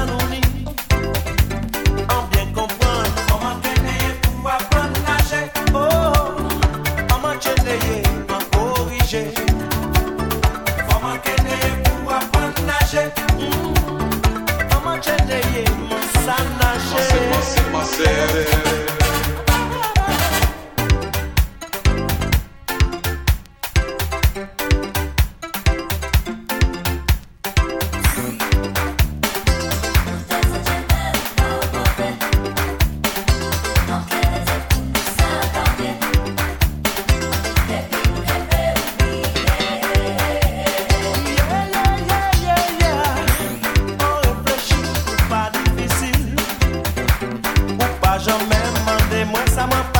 I don't need passa a mão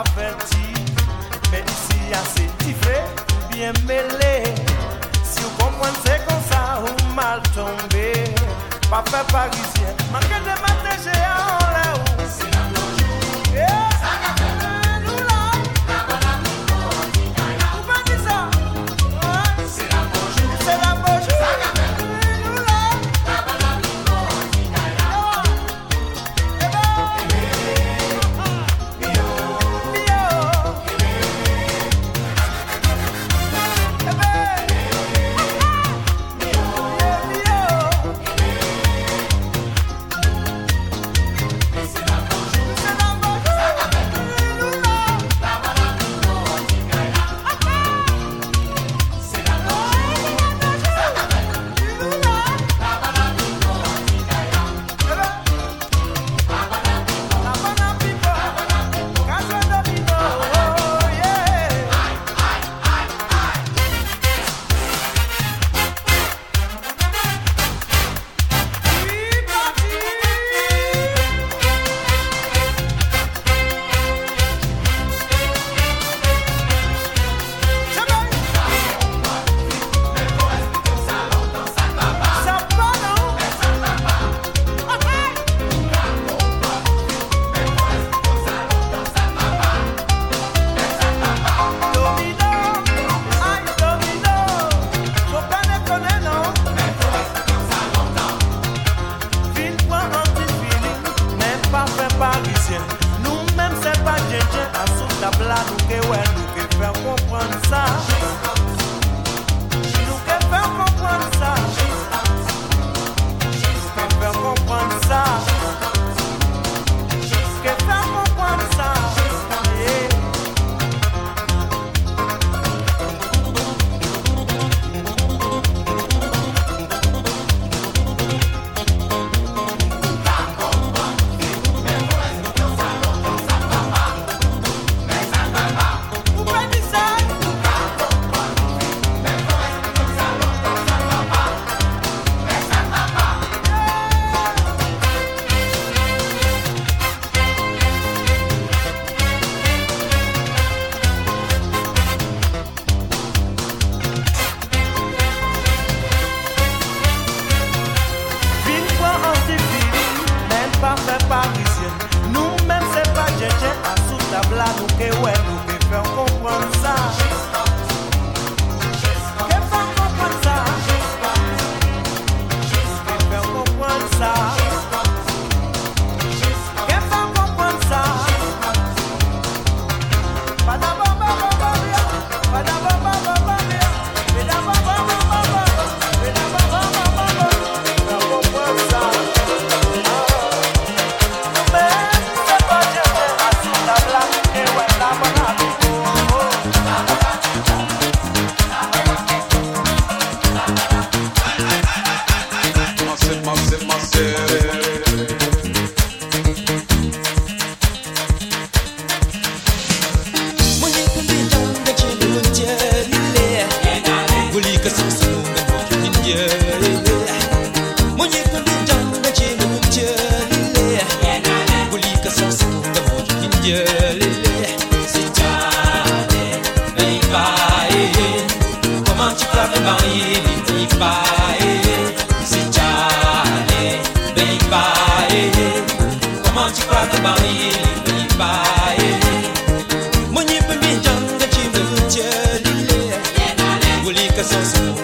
averti. Mais ici assez différent, bien mêlé Si vous comprenez c'est comme ça ou mal tombé Pas fait parisien, manquez de matin j'ai en l'air Cause it's